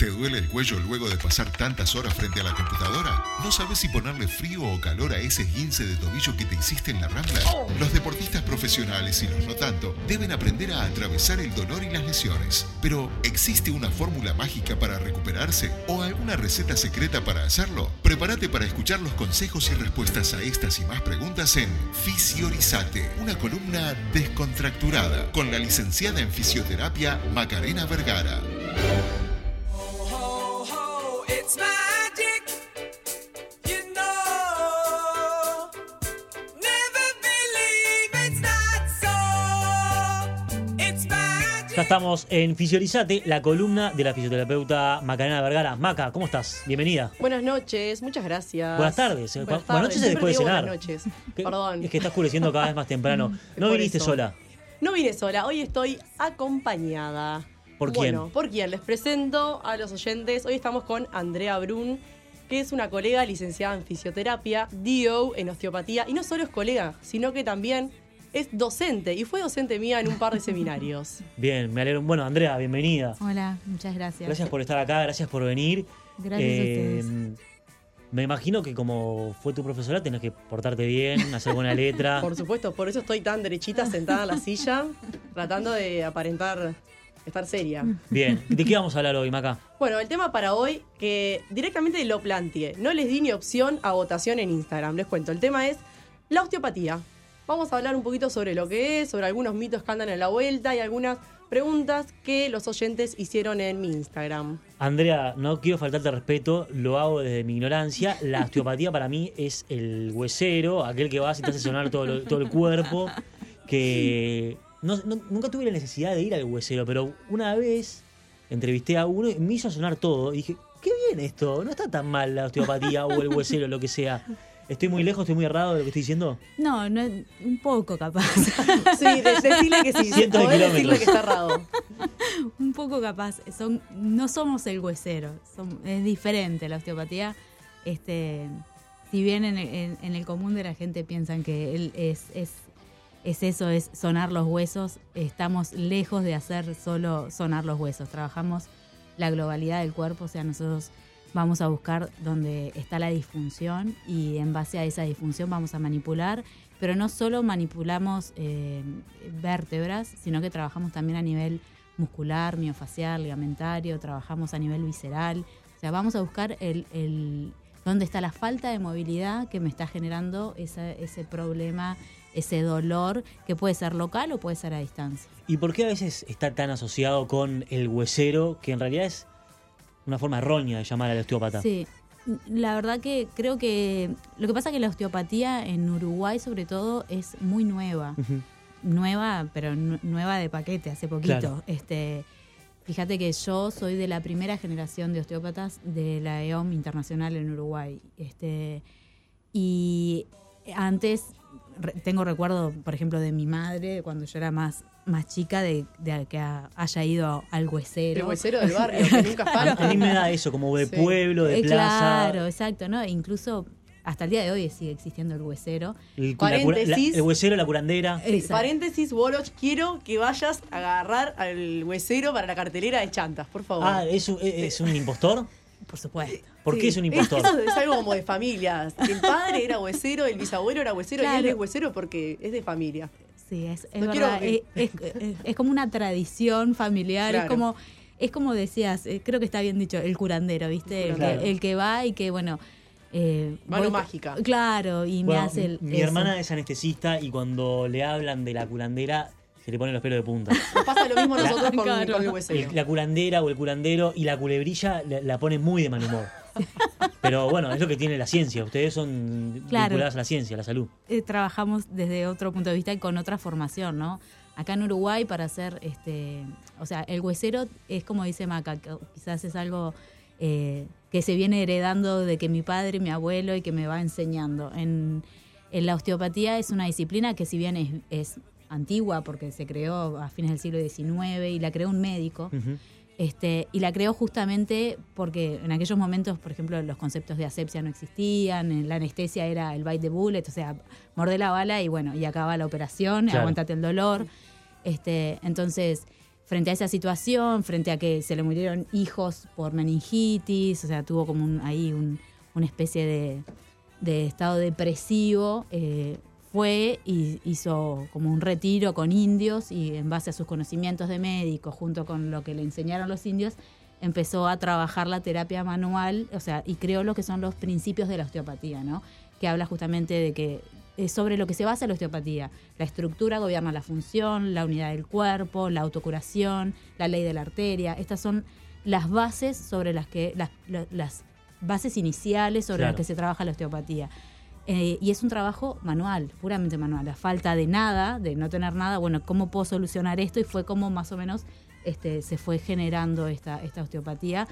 ¿Te duele el cuello luego de pasar tantas horas frente a la computadora? ¿No sabes si ponerle frío o calor a ese esguince de tobillo que te hiciste en la rambla? Los deportistas profesionales y los no tanto deben aprender a atravesar el dolor y las lesiones. Pero, ¿existe una fórmula mágica para recuperarse o alguna receta secreta para hacerlo? Prepárate para escuchar los consejos y respuestas a estas y más preguntas en Fisiorizate, una columna descontracturada con la licenciada en fisioterapia Macarena Vergara. Ya estamos en Fisiorizate, la columna de la fisioterapeuta Macarena Vergara. Maca, ¿cómo estás? Bienvenida. Buenas noches, muchas gracias. Buenas tardes. Buenas, Buenas noches después de cenar. Buenas noches. Que- Perdón. Es que está oscureciendo cada vez más temprano. No viniste eso. sola. No vine sola, hoy estoy acompañada. ¿Por quién? Bueno, ¿por quién? Les presento a los oyentes. Hoy estamos con Andrea Brun, que es una colega licenciada en fisioterapia, DO en osteopatía. Y no solo es colega, sino que también es docente. Y fue docente mía en un par de seminarios. Bien, me alegro. Bueno, Andrea, bienvenida. Hola, muchas gracias. Gracias por estar acá, gracias por venir. Gracias a ustedes. Me imagino que como fue tu profesora tenés que portarte bien, hacer buena letra. Por supuesto, por eso estoy tan derechita sentada en la silla, tratando de aparentar estar seria. Bien, ¿de qué vamos a hablar hoy, Maca? Bueno, el tema para hoy, que directamente lo planteé. No les di ni opción a votación en Instagram. Les cuento, el tema es la osteopatía. Vamos a hablar un poquito sobre lo que es, sobre algunos mitos que andan en la vuelta y algunas preguntas que los oyentes hicieron en mi Instagram. Andrea, no quiero faltarte respeto, lo hago desde mi ignorancia. La osteopatía para mí es el huesero, aquel que vas y te hace sonar todo, lo- todo el cuerpo. Que no- no- nunca tuve la necesidad de ir al huesero, pero una vez entrevisté a uno y me hizo sonar todo. Y dije, qué bien esto, no está tan mal la osteopatía o el huesero, lo que sea. ¿Estoy muy lejos, estoy muy errado de lo que estoy diciendo? No, no, un poco capaz. Sí, de- decirle que sí. Cientos de decirle que está errado. un poco capaz. Son, no somos el huesero, son- es diferente la osteopatía. Este, si bien en, el- en- en el común de la gente piensan que él es, es, es eso, es sonar los huesos, estamos lejos de hacer solo sonar los huesos. Trabajamos la globalidad del cuerpo, o sea, nosotros vamos a buscar donde está la disfunción y en base a esa disfunción vamos a manipular, pero no solo manipulamos eh, vértebras, sino que trabajamos también a nivel muscular, miofacial, ligamentario, trabajamos a nivel visceral, o sea, vamos a buscar el, el dónde está la falta de movilidad que me está generando ese problema, ese dolor, que puede ser local o puede ser a distancia. ¿Y por qué a veces está tan asociado con el huesero, que en realidad es una forma errónea de llamar al osteópata? Sí, la verdad que creo que lo que pasa es que la osteopatía en Uruguay sobre todo es muy nueva. Nueva, pero nu- nueva de paquete, hace poquito. Claro. Este, fíjate que yo soy de la primera generación de osteópatas de la EOM internacional en Uruguay. Este, y antes re- tengo recuerdo, por ejemplo, de mi madre cuando yo era más más chica de, de que a- haya ido al huesero. El huesero del barrio, que nunca A, falta. a mí me da eso, como de Sí. pueblo, de Eh, plaza. Claro, exacto, ¿no? E incluso hasta el día de hoy sigue existiendo el huesero. El, la la- Paréntesis. el huesero, la curandera. Exacto. paréntesis, Boloch, quiero que vayas a agarrar al huesero para la cartelera de chantas, por favor. Ah, ¿es un, es un impostor? Por supuesto. ¿Por Sí. qué es un impostor? Eso es algo como de familias. El padre era huesero, el bisabuelo era huesero y Claro. él es huesero porque es de familia. Sí, es, es No verdad. que- Es, es- es como una tradición familiar. Es como es como decías, eh, creo que está bien dicho, el curandero, ¿viste? El, Claro. que, el que va y que, bueno. Eh, Mano voy- mágica. Claro, y Bueno, me hace el. mi eso. hermana es anestesista y cuando le hablan de la curandera se le ponen los pelos de punta. Nos pasa lo mismo nosotros con, Claro. con el la curandera o el curandero y la culebrilla la, la pone muy de mal humor. Pero bueno, es lo que tiene la ciencia. Ustedes son Claro. vinculadas a la ciencia, a la salud. eh, trabajamos desde otro punto de vista y con otra formación, ¿no? Acá en Uruguay para hacer, este, o sea, el huesero es como dice Maca, que quizás es algo eh, que se viene heredando de que mi padre, mi abuelo y que me va enseñando. En, en la osteopatía es una disciplina que si bien es, es antigua porque se creó a fines del siglo XIX y la creó un médico, este, y la creó justamente porque en aquellos momentos, por ejemplo, los conceptos de asepsia no existían, eh, la anestesia era el bite the bullet, o sea, mordé la bala y bueno, y acaba la operación, Claro. aguantate el dolor. Este, entonces, frente a esa situación, frente a que se le murieron hijos por meningitis, o sea, tuvo como un, ahí un- una especie de, de estado depresivo, eh, fue y hizo como un retiro con indios y en base a sus conocimientos de médico, junto con lo que le enseñaron los indios, empezó a trabajar la terapia manual, o sea, y creó lo que son los principios de la osteopatía, ¿no? Que habla justamente de que es sobre lo que se basa la osteopatía. La estructura gobierna la función, la unidad del cuerpo, la autocuración, la ley de la arteria. Estas son las bases sobre las que las, la- las bases iniciales sobre Claro. las que se trabaja la osteopatía. Eh, y es un trabajo manual, puramente manual. La falta de nada, de no tener nada, bueno, ¿cómo puedo solucionar esto? Y fue como más o menos este, se fue generando esta, esta osteopatía.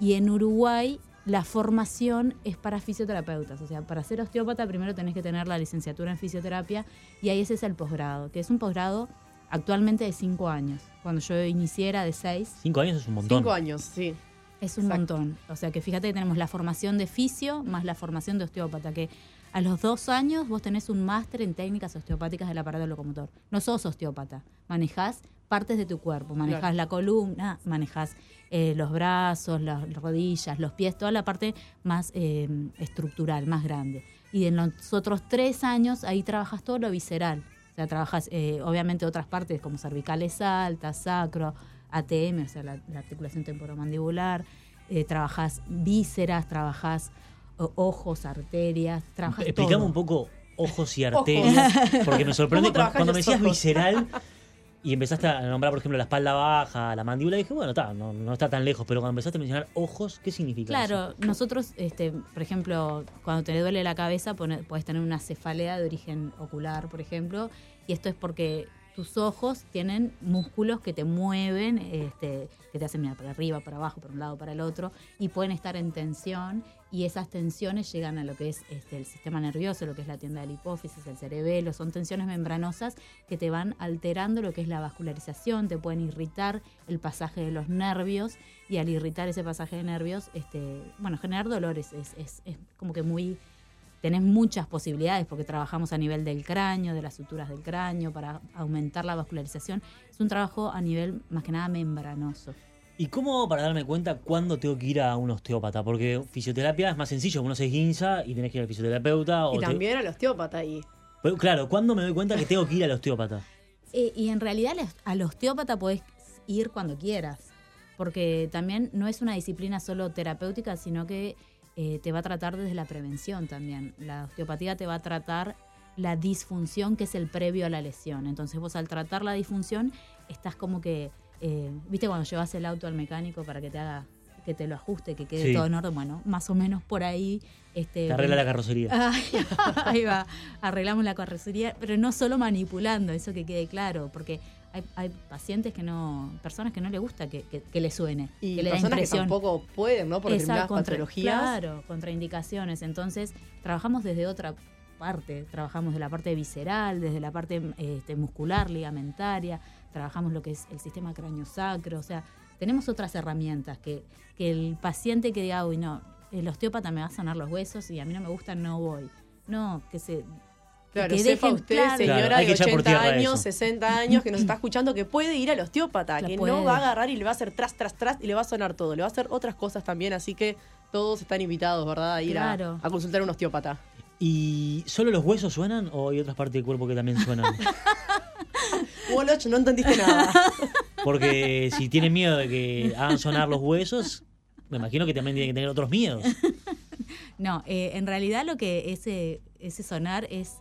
Y en Uruguay la formación es para fisioterapeutas. O sea, para ser osteópata primero tenés que tener la licenciatura en fisioterapia y ahí ese es el posgrado, que es un posgrado actualmente de cinco años. Cuando yo inicié era de seis. Cinco años es un montón. Cinco años, sí. Es un Exacto. montón. O sea que fíjate que tenemos la formación de fisio más la formación de osteópata, que a los dos años vos tenés un máster en técnicas osteopáticas del aparato locomotor. No sos osteópata, manejás partes de tu cuerpo, manejás Claro. la columna, manejás eh, los brazos, las rodillas, los pies, toda la parte más eh, estructural, más grande. Y en los otros tres años ahí trabajas todo lo visceral. O sea, trabajas eh, obviamente otras partes como cervicales altas, sacro, ATM, o sea, la, la articulación temporomandibular, eh, trabajas vísceras, trabajas o- ojos, arterias, trabajas Explicame todo. un poco ojos y arterias, porque me sorprende ¿Cómo cuando, me decías ojos? visceral y empezaste a nombrar, por ejemplo, la espalda baja, la mandíbula, dije, bueno, no, no está tan lejos, pero cuando empezaste a mencionar ojos, ¿qué significa eso? Claro, nosotros, este, por ejemplo, cuando te duele la cabeza, puedes tener una cefalea de origen ocular, por ejemplo, y esto es porque tus ojos tienen músculos que te mueven, este, que te hacen mirar para arriba, para abajo, para un lado, para el otro, y pueden estar en tensión, y esas tensiones llegan a lo que es este, el sistema nervioso, lo que es la tienda del hipófisis, el cerebelo, son tensiones membranosas que te van alterando lo que es la vascularización, te pueden irritar el pasaje de los nervios, y al irritar ese pasaje de nervios, este, bueno, generar dolores es, es, es como que muy tenés muchas posibilidades porque trabajamos a nivel del cráneo, de las suturas del cráneo, para aumentar la vascularización. Es un trabajo a nivel más que nada membranoso. ¿Y cómo hago para darme cuenta cuándo tengo que ir a un osteópata? Porque fisioterapia es más sencillo, uno se esguinza y tenés que ir al fisioterapeuta. o Y te- también al osteópata ahí. Pero, claro, ¿cuándo me doy cuenta que tengo que ir al osteópata? Eh, y en realidad al- al osteópata podés ir cuando quieras, porque también no es una disciplina solo terapéutica, sino que eh, te va a tratar desde la prevención también. La osteopatía te va a tratar la disfunción que es el previo a la lesión. Entonces vos al tratar la disfunción estás como que, eh, viste cuando llevas el auto al mecánico para que te haga que te lo ajuste, que quede Sí. todo en orden, bueno, más o menos por ahí. Este, Te arregla la carrocería. Ahí va, arreglamos la carrocería, pero no solo manipulando, eso que quede claro, porque hay, hay pacientes que no, personas que no les gusta que, que, que le suene, Y que le personas que tampoco pueden, ¿no? Por determinadas contra- patologías. Claro, contraindicaciones. Entonces, trabajamos desde otra parte, trabajamos de la parte visceral, desde la parte este, muscular, ligamentaria, trabajamos lo que es el sistema cráneo-sacro, o sea, tenemos otras herramientas que, que el paciente que diga, uy, no, el osteópata me va a sanar los huesos y a mí no me gusta, no voy. No, que se... Claro, que sepa dejen usted, claro. señora Claro, de echar por 80 tierra años, eso. 60 años, que nos está escuchando, que puede ir al osteópata, La que puede. no va a agarrar y le va a hacer tras, tras, tras y le va a sonar todo. Le va a hacer otras cosas también, así que todos están invitados, ¿verdad? A ir a- Claro. a, consultar a un osteópata. ¿Y solo los huesos suenan o hay otras partes del cuerpo que también suenan? Woloch, no entendiste nada. Porque si tienen miedo de que hagan sonar los huesos, me imagino que también tienen que tener otros miedos. No, eh, en realidad lo que ese, ese sonar es,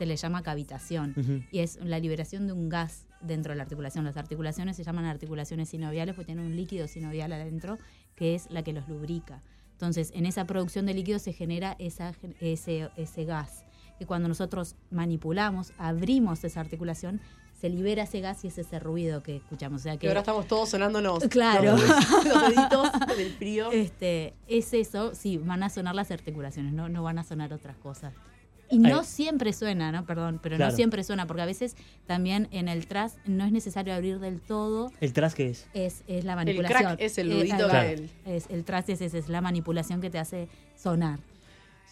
se le llama cavitación y es la liberación de un gas dentro de la articulación. Las articulaciones se llaman articulaciones sinoviales porque tienen un líquido sinovial adentro que es la que los lubrica. Entonces, en esa producción de líquido se genera esa, ese, ese gas, que cuando nosotros manipulamos, abrimos esa articulación, se libera ese gas y es ese ruido que escuchamos. O sea Que que ahora estamos todos sonándonos Claro. los, los deditos del frío. este, es eso, sí, van a sonar las articulaciones, no, no van a sonar otras cosas. Y no Ay. siempre suena, ¿no? Perdón, pero Claro. no siempre suena, porque a veces también en el tras no es necesario abrir del todo, ¿El tras qué es? es, es la manipulación. crack es el Eh, ruidito ahí va. del- Es, el tras es, es, es la manipulación que te hace sonar.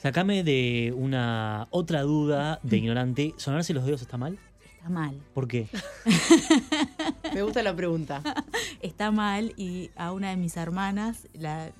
Sacame de una otra duda de ignorante. ¿Sonarse los dedos está mal? Está mal. ¿Por qué? Me gusta la pregunta. está mal y a una de mis hermanas la,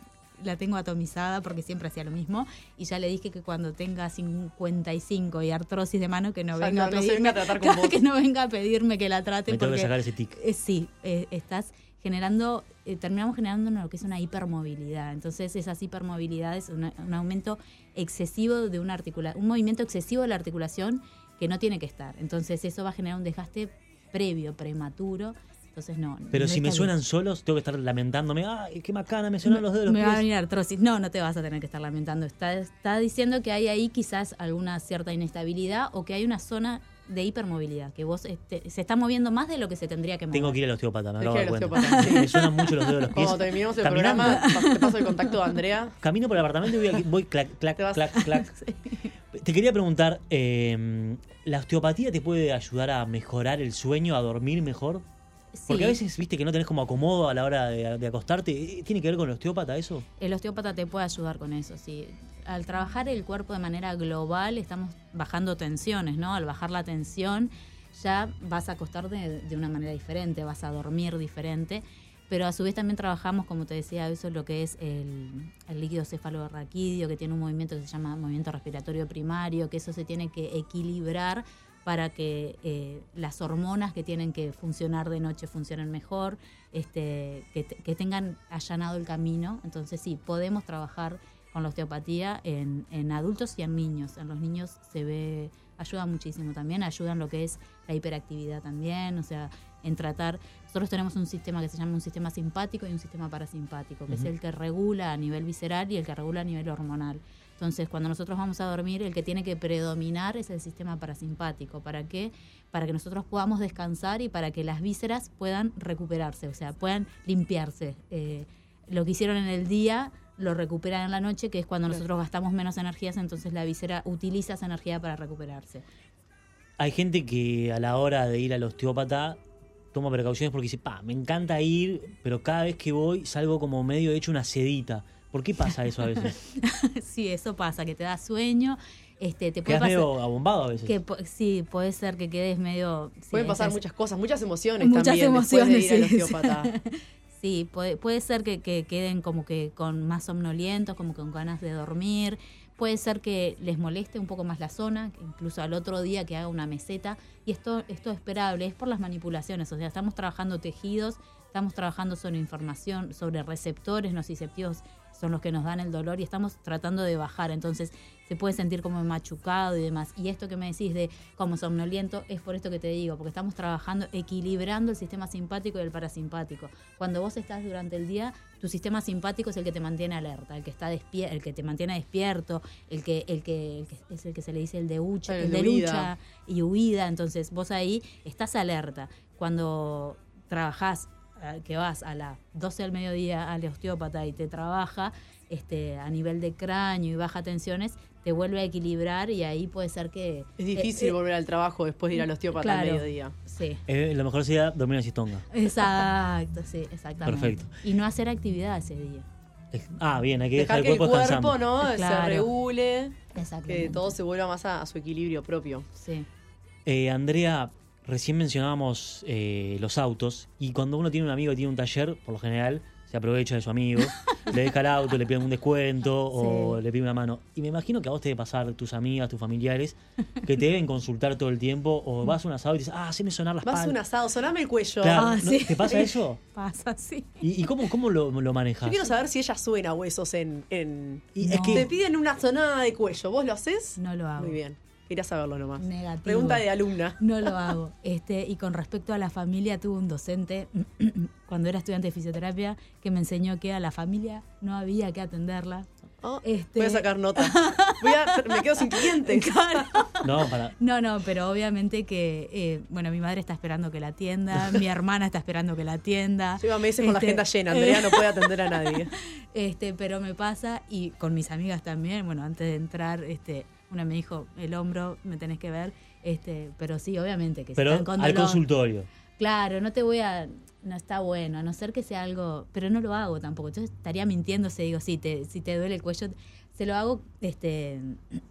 la tengo atomizada porque siempre hacía lo mismo y ya le dije que cuando tenga 55 y artrosis de mano que no venga no- a no pedirme venga a tratar con vos. que no venga a pedirme que la trate Me tengo que sacar ese tic. eh, sí, eh, estás generando, eh, terminamos generando lo que es una hipermovilidad. Entonces, esas hipermovilidades, una- un aumento excesivo de una articulación, un movimiento excesivo de la articulación que no tiene que estar. Entonces, eso va a generar un desgaste previo, prematuro. Entonces, no. Pero no si me suenan bien. solos, tengo que estar lamentándome. ¡Ay, qué macana! Me suenan los dedos de Me los va a venir artrosis. No, no te vas a tener que estar lamentando. Está, está diciendo que hay ahí quizás alguna cierta inestabilidad o que hay una zona de hipermovilidad, que vos este, se está moviendo más de lo que se tendría que mover. Tengo que ir al osteópata, me acabo de cuenta. sí. Me suenan mucho los dedos de los pies. Cuando terminemos el Caminando. programa, te paso el contacto de Andrea. Camino por el apartamento y voy, voy clac, clac, Te clac. Te quería preguntar, eh, ¿la osteopatía te puede ayudar a mejorar el sueño, a dormir mejor? Porque a veces, viste, que no tenés como acomodo a la hora de, de acostarte. Eh, ¿Tiene que ver con el osteópata eso? El osteópata te puede ayudar con eso, sí. Al trabajar el cuerpo de manera global estamos bajando tensiones, ¿no? Al bajar la tensión ya vas a acostar de, de una manera diferente, vas a dormir diferente, pero a su vez también trabajamos, como te decía, eso es lo que es el, el líquido cefalorraquídeo, que tiene un movimiento que se llama movimiento respiratorio primario, que eso se tiene que equilibrar para que eh, las hormonas que tienen que funcionar de noche funcionen mejor, este, que, te- que tengan allanado el camino. Entonces sí, podemos trabajar con la osteopatía en, en adultos y en niños. En los niños se ve, ayuda muchísimo también, ayuda en lo que es la hiperactividad también, o sea, en tratar, nosotros tenemos un sistema que se llama un sistema simpático y un sistema parasimpático, que es el que regula a nivel visceral y el que regula a nivel hormonal. Entonces, cuando nosotros vamos a dormir, el que tiene que predominar es el sistema parasimpático. ¿Para qué? Para que nosotros podamos descansar y para que las vísceras puedan recuperarse, o sea, puedan limpiarse. Eh, lo que hicieron en el día lo recuperan en la noche, que es cuando Claro. nosotros gastamos menos energías, entonces la víscera utiliza esa energía para recuperarse. Hay gente que a la hora de ir al osteópata toma precauciones porque dice, pa, me encanta ir, pero cada vez que voy salgo como medio hecho una sedita. ¿Por qué pasa eso a veces? sí, eso pasa, que te da sueño, este, te puede Quedas pasar... medio abombado a veces. Que sí, puede ser que quedes medio... sí, Pueden pasar muchas cosas, muchas emociones Muchas también después de ir al emociones, sí, osteópata. Sí, puede, puede ser que, que queden como que con más somnolientos, como que con ganas de dormir. Puede ser que les moleste un poco más la zona, incluso al otro día que haga una meseta. Y esto, esto es esperable, es por las manipulaciones. O sea, estamos trabajando tejidos, estamos trabajando sobre información, sobre receptores nociceptivos, son los que nos dan el dolor y estamos tratando de bajar. Entonces se puede sentir como machucado y demás. Y esto que me decís de como somnoliento es por esto que te digo, porque estamos trabajando equilibrando el sistema simpático y el parasimpático. Cuando vos estás durante el día, tu sistema simpático es el que te mantiene alerta, el que está despier el que te mantiene despierto, el que, el que, el que es el que se le dice el de hucha, El el, de de lucha y huida. Entonces vos ahí estás alerta. Cuando trabajás, que vas a las 12 del mediodía al osteópata y te trabaja este, a nivel de cráneo y baja tensiones, te vuelve a equilibrar y ahí puede ser que... Es difícil eh, eh, volver al trabajo después de ir al osteópata claro. al mediodía. Sí. Eh, lo mejor sería dormir en cistonga. Exacto, sí, exactamente. Perfecto. Y no hacer actividad ese día. Ah, bien, hay que Dejar dejar que el el cuerpo cuerpo descansando. ¿no? se regule, que todo se vuelva más a, a su equilibrio propio. Sí. Eh, Andrea, recién mencionábamos eh, los autos y cuando uno tiene un amigo que tiene un taller, por lo general se aprovecha de su amigo, le deja el auto, le pide un descuento o Sí. le pide una mano. Y me imagino que a vos te debe pasar tus amigas, tus familiares, que te deben consultar todo el tiempo o vas a un asado y dices, ah, haceme sonar las Vas a un asado, soname el cuello. Claro, Ah, ¿no? sí. ¿Te pasa eso? Pasa, sí. ¿Y, y cómo, cómo lo, lo manejas? Yo quiero saber si ella suena huesos en... en... Y No. es que Te piden una sonada de cuello, ¿vos lo haces? No lo hago. Muy bien, quería saberlo nomás. Negativo. Pregunta de alumna. No lo hago. Este, y con respecto a la familia, tuve un docente cuando era estudiante de fisioterapia que me enseñó que a la familia no había que atenderla. Oh, Este- Voy a sacar nota. Voy a, me quedo sin clientes. no, para, No, no, pero obviamente que, eh, bueno, mi madre está esperando que la atienda, mi hermana está esperando que la atienda. Lleva meses con la Este, agenda llena. Andrea no puede atender a nadie. Este, pero me pasa, y con mis amigas también, bueno, antes de entrar, este, una me dijo, el hombro me tenés que ver, este, pero sí, obviamente que si pero están con al consultorio. Claro, no te voy a. No está bueno, a no ser que sea algo. Pero no lo hago tampoco. Entonces estaría mintiendo si digo, sí, te, si te duele el cuello. Se lo hago, este.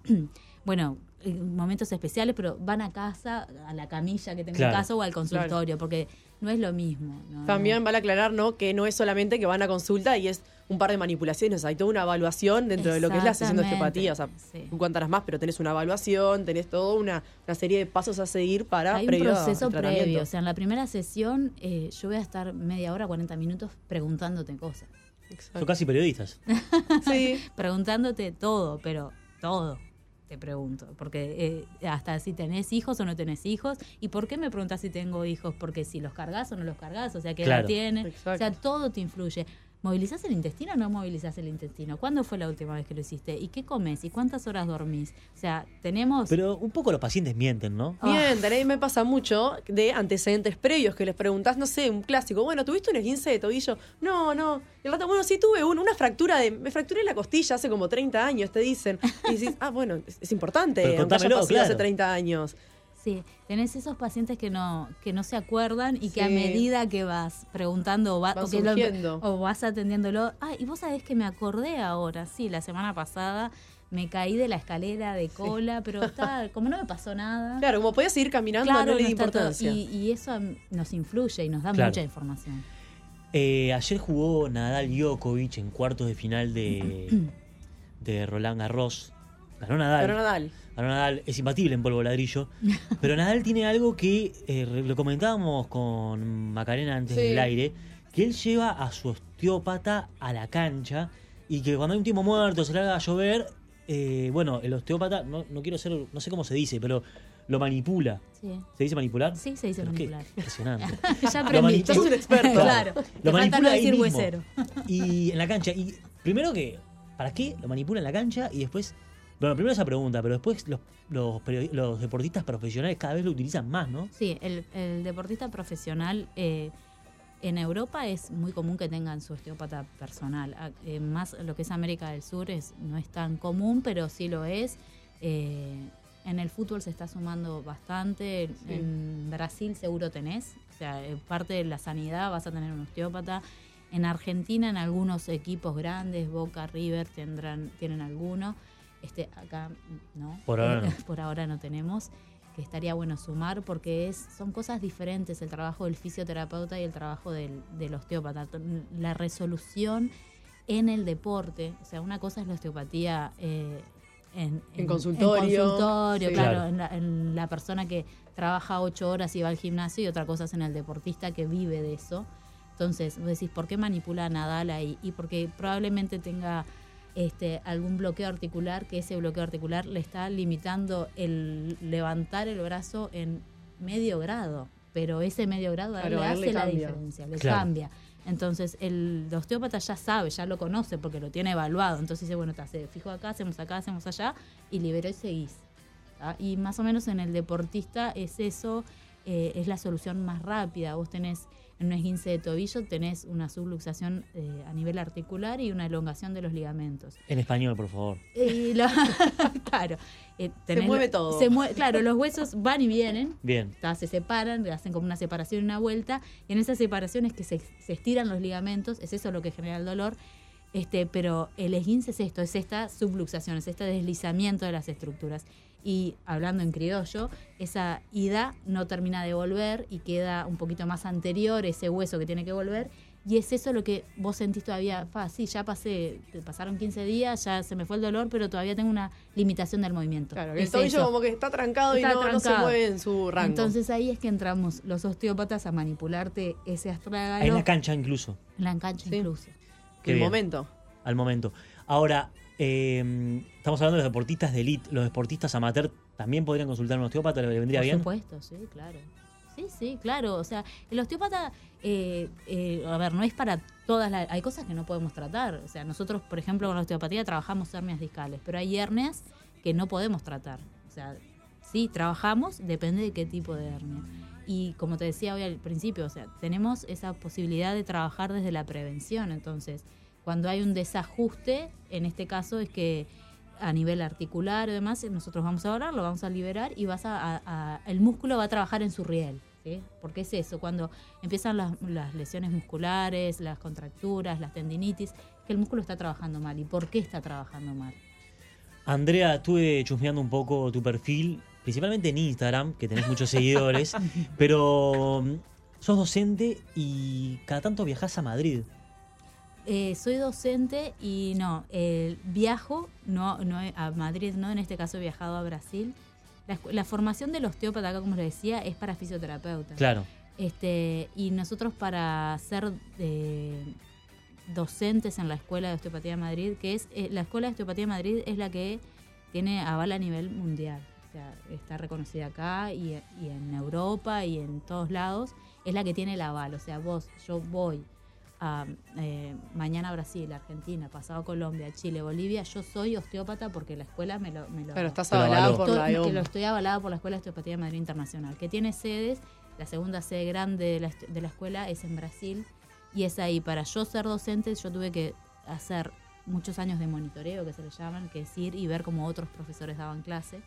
bueno, en momentos especiales, pero van a casa, a la camilla que tengo Claro. en casa o al consultorio, porque no es lo mismo. ¿no? También vale aclarar, ¿no? Que no es solamente que van a consulta y es un par de manipulaciones, hay toda una evaluación dentro de lo que es la sesión de osteopatía. O sea, sí. tú contarás más, pero tenés una evaluación, tenés toda una, una serie de pasos a seguir para Hay un proceso previo. O sea, en la primera sesión eh, yo voy a estar media hora, 40 minutos preguntándote cosas. Exacto. Son casi periodistas. Sí, Preguntándote todo, pero todo te pregunto. Porque eh, hasta si tenés hijos o no tenés hijos. ¿Y por qué me preguntas si tengo hijos? Porque si los cargas o no los cargas, o sea, qué Claro. edad tienen. Exacto. O sea, todo te influye. ¿Movilizás el intestino o no movilizás el intestino? ¿Cuándo fue la última vez que lo hiciste? ¿Y qué comes? ¿Y cuántas horas dormís? O sea, tenemos... Pero un poco los pacientes mienten, ¿no? Ah. Bien, también me pasa mucho de antecedentes previos que les preguntás, no sé, un clásico, bueno, ¿tuviste un esguince de tobillo? No, no. Y el rato, bueno, sí tuve un- una fractura de, me fracturé la costilla hace como 30 años, te dicen. Y decís, ah, bueno, es, es importante, Pero aunque haya contámelo, pasado hace claro. 30 años. Sí, tenés esos pacientes que no que no se acuerdan y que a medida que vas preguntando o, va- Van o que lo- o vas atendiéndolo, ah, y vos sabés que me acordé ahora, sí, la semana pasada me caí de la escalera de cola, pero está, como no me pasó nada. Claro, como podías seguir caminando, claro, no le di importancia. y, y eso nos influye y nos da Claro. mucha información. Eh, ayer jugó Nadal Djokovic en cuartos de final de, de Roland Garros. Ganó Nadal. Pero Nadal. Ganó Nadal. Es imbatible en polvo ladrillo. Pero Nadal tiene algo que eh, lo comentábamos con Macarena antes Sí. del aire, que él lleva a su osteópata a la cancha y que cuando hay un tiempo muerto, se larga a llover, eh, bueno, el osteópata, no, no quiero ser, no sé cómo se dice, pero lo manipula. Sí. ¿Se dice manipular? Sí, se dice Pero qué manipular. Impresionante. ya aprendí. Sos un experto. claro. Lo Te manipula no ahí decir mismo. huesero. Y en la cancha. Y primero que, ¿para qué lo manipula en la cancha? Y después, bueno, primero esa pregunta, pero después los, los, los deportistas profesionales cada vez lo utilizan más, ¿no? Sí, el, el deportista profesional eh, en Europa es muy común que tengan su osteópata personal. A- eh, más lo que es América del Sur es no es tan común, pero sí lo es. Eh, en el fútbol se está sumando bastante. Sí. En Brasil seguro tenés. O sea, eh, parte de la sanidad vas a tener un osteópata. En Argentina, en algunos equipos grandes, Boca, River, tendrán, tienen alguno. Este, acá no. Por ahora no. Por ahora no tenemos que estaría bueno sumar porque es son cosas diferentes el trabajo del fisioterapeuta y el trabajo del, del osteópata. La resolución en el deporte, o sea, una cosa es la osteopatía eh, en, En consultorio, consultorio, sí. claro, Claro. En, la, en la persona que trabaja ocho horas y va al gimnasio y otra cosa es en el deportista que vive de eso. Entonces, vos decís, ¿por qué manipula a Nadal ahí? Y porque probablemente tenga este, algún bloqueo articular, que ese bloqueo articular le está limitando el levantar el brazo en medio grado. Pero ese medio grado a él Claro, le hace la diferencia, le Claro. cambia. Entonces, el osteópata ya sabe, ya lo conoce porque lo tiene evaluado. Entonces dice, bueno, te hace fijo acá, hacemos acá, hacemos allá, y liberó y seguís. ¿tá? Y más o menos en el deportista es eso, eh, es la solución más rápida. Vos tenés en un esguince de tobillo, tenés una subluxación eh, a nivel articular y una elongación de los ligamentos. En español, por favor. Y lo- claro. eh, tenés- mueve todo. se mue- claro, los huesos van y vienen, Bien. se separan, hacen como una separación y una vuelta, y en esas separaciones que se, se estiran los ligamentos, es eso lo que genera el dolor, este, pero el esguince es esto, es esta subluxación, es este deslizamiento de las estructuras. Y hablando en criollo, esa ida no termina de volver y queda un poquito más anterior ese hueso que tiene que volver. Y es eso lo que vos sentís todavía, fa, sí, ya pasé, pasaron 15 días, ya se me fue el dolor, pero todavía tengo una limitación del movimiento. Claro, que el Es tobillo eso. como que está trancado Está y no, no se mueve en su rango. Entonces ahí es que entramos los osteópatas a manipularte ese astrágalo. Ahí en la cancha incluso. En la cancha Sí. incluso. Qué el bien. momento. Al momento. Ahora, eh, estamos hablando de los deportistas de elite. ¿Los deportistas amateur también podrían consultar a un osteópata? ¿Le vendría Por bien? supuesto, sí, claro. Sí, sí, claro. O sea, el osteópata, eh, eh, a ver, no es para todas las... Hay cosas que no podemos tratar. O sea, nosotros, por ejemplo, con la osteopatía trabajamos hernias discales, pero hay hernias que no podemos tratar. O sea, sí, trabajamos, depende de qué tipo de hernia. Y como te decía hoy al principio, o sea, tenemos esa posibilidad de trabajar desde la prevención. Entonces, cuando hay un desajuste, en este caso es que a nivel articular y demás, nosotros vamos a orar, lo vamos a liberar y vas a, a- a- el músculo va a trabajar en su riel. ¿sí? Porque es eso, cuando empiezan las, las lesiones musculares, las contracturas, las tendinitis, que el músculo está trabajando mal. ¿Y por qué está trabajando mal? Andrea, estuve chusmeando un poco tu perfil, principalmente en Instagram, que tenés muchos seguidores, pero mm, sos docente y cada tanto viajás a Madrid. Eh, soy docente y no, eh, viajo no, no a Madrid, no, en este caso he viajado a Brasil. La, formación del osteópata, acá como les decía, es para fisioterapeuta. Claro. Este, y nosotros para ser eh, docentes en la Escuela de Osteopatía de Madrid, que es la Escuela de Osteopatía de Madrid es la que tiene aval a nivel mundial. O sea, está reconocida acá y, y en Europa y en todos lados. Es la que tiene el aval. O sea, vos, yo voy a, eh, mañana Brasil, Argentina, pasado Colombia, Chile, Bolivia. Yo soy osteópata porque la escuela me lo... Me lo Pero estás avalado por la que lo estoy avalada por la Escuela de Osteopatía de Madrid Internacional, que tiene sedes, la segunda sede grande de la, de la escuela es en Brasil, y es ahí. Para yo ser docente, yo tuve que hacer muchos años de monitoreo, que se le llaman, que es ir y ver cómo otros profesores daban clase.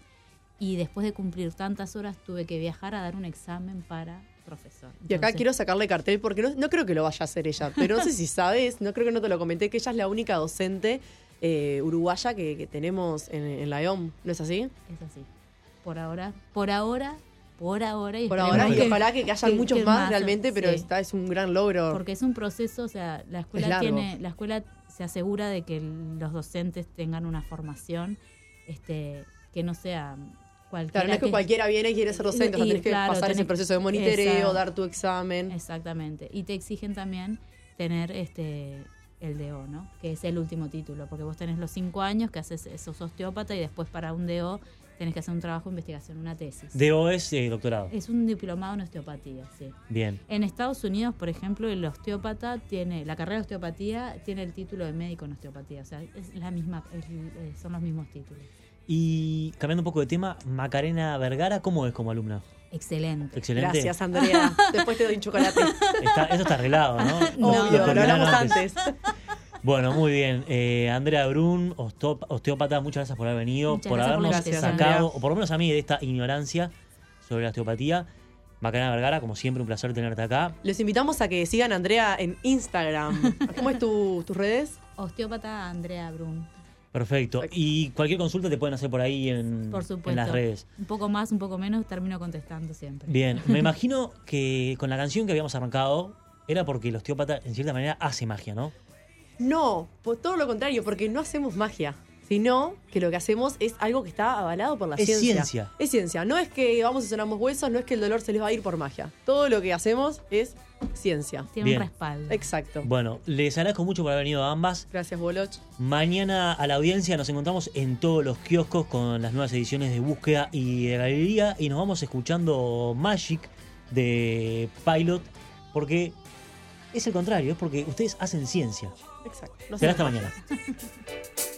Y después de cumplir tantas horas, tuve que viajar a dar un examen para profesor. Y acá quiero sacarle cartel porque no, no creo que lo vaya a hacer ella, pero no sé si sabes, no creo que no te lo comenté, que ella es la única docente eh, uruguaya que, que tenemos en, en la EOM, ¿no es así? Es así. Por ahora, por ahora, por ahora. Y Por ahora, y que- ojalá que, que hayan muchos más, más, realmente, pero sí. esta es un gran logro. Porque es un proceso, o sea, la Es escuela tiene, la escuela se asegura de que los docentes tengan una formación este, que no sea cualquiera. Claro, no es que cualquiera viene y quiere ser docente, o sea, Y, tenés que pasar ese proceso de monitoreo, Exacto. dar tu examen. Exactamente. Y te exigen también tener este el DO, ¿no? Que es el último título, porque vos tenés los cinco años que haces, sos osteópata y después para un DO tenés que hacer un trabajo de investigación, una tesis. DO es eh, doctorado. Es un diplomado en osteopatía, sí. Bien. En Estados Unidos, por ejemplo, el osteópata tiene, la carrera de osteopatía tiene el título de médico en osteopatía, o sea, es la misma, es- eh, son los mismos títulos. Y cambiando un poco de tema, Macarena Vergara, ¿cómo es como alumna? Excelente. Excelente. Gracias, Andrea. Después te doy un chocolate. Está- eso está arreglado, ¿no? No, Obvio, lo hablamos antes. Bueno, muy bien. Eh, Andrea Brun, osteópata, muchas gracias por haber venido, Muchas por habernos sacado, o por lo menos a mí, de esta ignorancia sobre la osteopatía. Macarena Vergara, como siempre, un placer tenerte acá. Los invitamos a que sigan a Andrea en Instagram. ¿Cómo es tu- tus redes? Osteópata Andrea Brun. Perfecto. Y cualquier consulta te pueden hacer por ahí en, Por supuesto. en las redes. Un poco más, un poco menos, termino contestando siempre. Bien, me imagino que con la canción que habíamos arrancado era porque el osteópata, en cierta manera, hace magia, ¿no? No, por todo lo contrario, porque no hacemos magia, sino que lo que hacemos es algo que está avalado por la Es ciencia. ciencia. Es ciencia. No es que vamos y sonamos huesos, no es que el dolor se les va a ir por magia. Todo lo que hacemos es ciencia. Tiene Bien. un respaldo. Exacto. Bueno, les agradezco mucho por haber venido a ambas. Gracias, Boloch. Mañana a la audiencia nos encontramos en todos los kioscos con las nuevas ediciones de búsqueda y de galería y nos vamos escuchando Magic de Pilot porque es el contrario, es porque ustedes hacen ciencia. Exacto. No Será hasta mañana.